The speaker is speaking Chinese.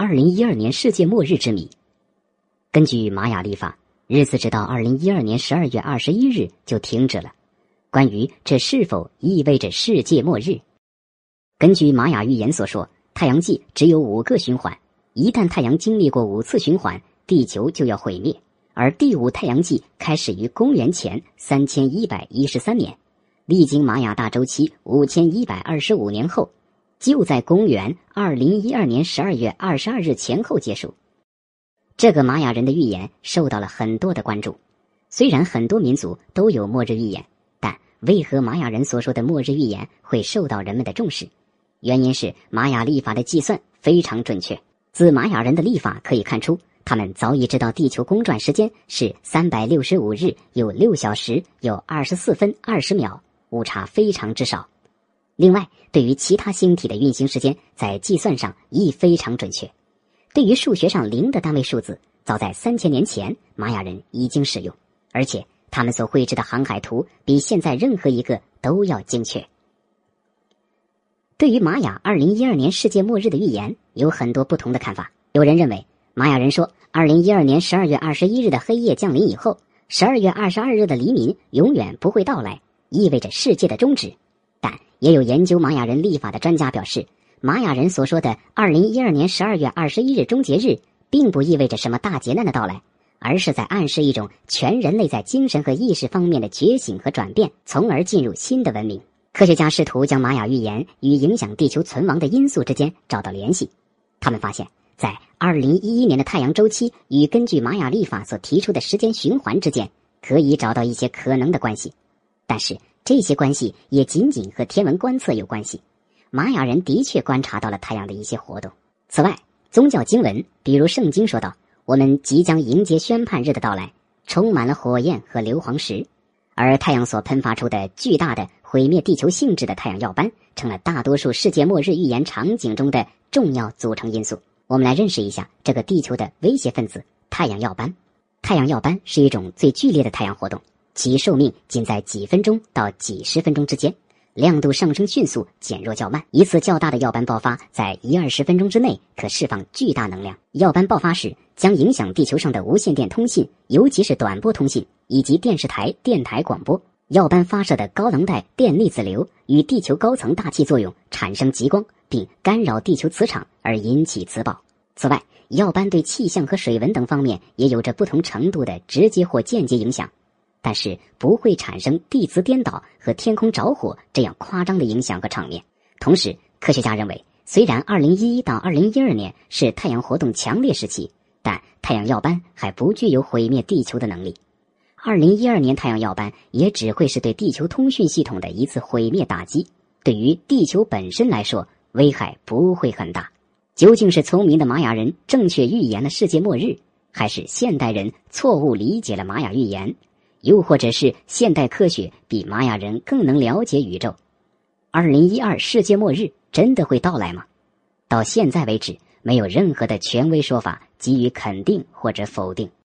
二零一二年世界末日之谜。根据玛雅历法，日子直到二零一二年十二月二十一日就停止了。关于这是否意味着世界末日，根据玛雅预言所说，太阳系只有五个循环，一旦太阳经历过五次循环，地球就要毁灭。而第五太阳纪开始于公元前三千一百一十三年，历经玛雅大周期五千一百二十五年后，就在公元二零一二年十二月二十二日前后结束。这个玛雅人的预言受到了很多的关注。虽然很多民族都有末日预言，但为何玛雅人所说的末日预言会受到人们的重视？原因是玛雅历法的计算非常准确。自玛雅人的历法可以看出。他们早已知道地球公转时间是三百六十五日有六小时有二十四分二十秒，误差非常之少。另外，对于其他星体的运行时间，在计算上亦非常准确。对于数学上零的单位数字，早在三千年前玛雅人已经使用，而且他们所绘制的航海图比现在任何一个都要精确。对于玛雅二零一二年世界末日的预言，有很多不同的看法。有人认为。玛雅人说，二零一二年十二月二十一日的黑夜降临以后，十二月二十二日的黎明永远不会到来，意味着世界的终止。但也有研究玛雅人历法的专家表示，玛雅人所说的二零一二年十二月二十一日终结日，并不意味着什么大劫难的到来，而是在暗示一种全人类在精神和意识方面的觉醒和转变，从而进入新的文明。科学家试图将玛雅预言与影响地球存亡的因素之间找到联系，他们发现。在二零一一年的太阳周期与根据玛雅历法所提出的时间循环之间，可以找到一些可能的关系，但是这些关系也仅仅和天文观测有关系。玛雅人的确观察到了太阳的一些活动。此外，宗教经文，比如圣经说道：“我们即将迎接宣判日的到来，充满了火焰和硫磺石。”而太阳所喷发出的巨大的毁灭地球性质的太阳耀斑，成了大多数世界末日预言场景中的重要组成因素。我们来认识一下这个地球的威胁分子——太阳耀斑。太阳耀斑是一种最剧烈的太阳活动，其寿命仅在几分钟到几十分钟之间，亮度上升迅速，减弱较慢。一次较大的耀斑爆发，在一二十分钟之内可释放巨大能量。耀斑爆发时，将影响地球上的无线电通信，尤其是短波通信以及电视台、电台广播。耀斑发射的高能带电粒子流与地球高层大气作用，产生极光。并干扰地球磁场而引起磁暴。此外，耀斑对气象和水文等方面也有着不同程度的直接或间接影响，但是不会产生地磁颠倒和天空着火这样夸张的影响和场面。同时，科学家认为，虽然2011到2012年是太阳活动强烈时期，但太阳耀斑还不具有毁灭地球的能力。2012年太阳耀斑也只会是对地球通讯系统的一次毁灭打击，对于地球本身来说。危害不会很大，究竟是聪明的玛雅人正确预言了世界末日，还是现代人错误理解了玛雅预言，又或者是现代科学比玛雅人更能了解宇宙？二零一二世界末日真的会到来吗？到现在为止，没有任何的权威说法给予肯定或者否定。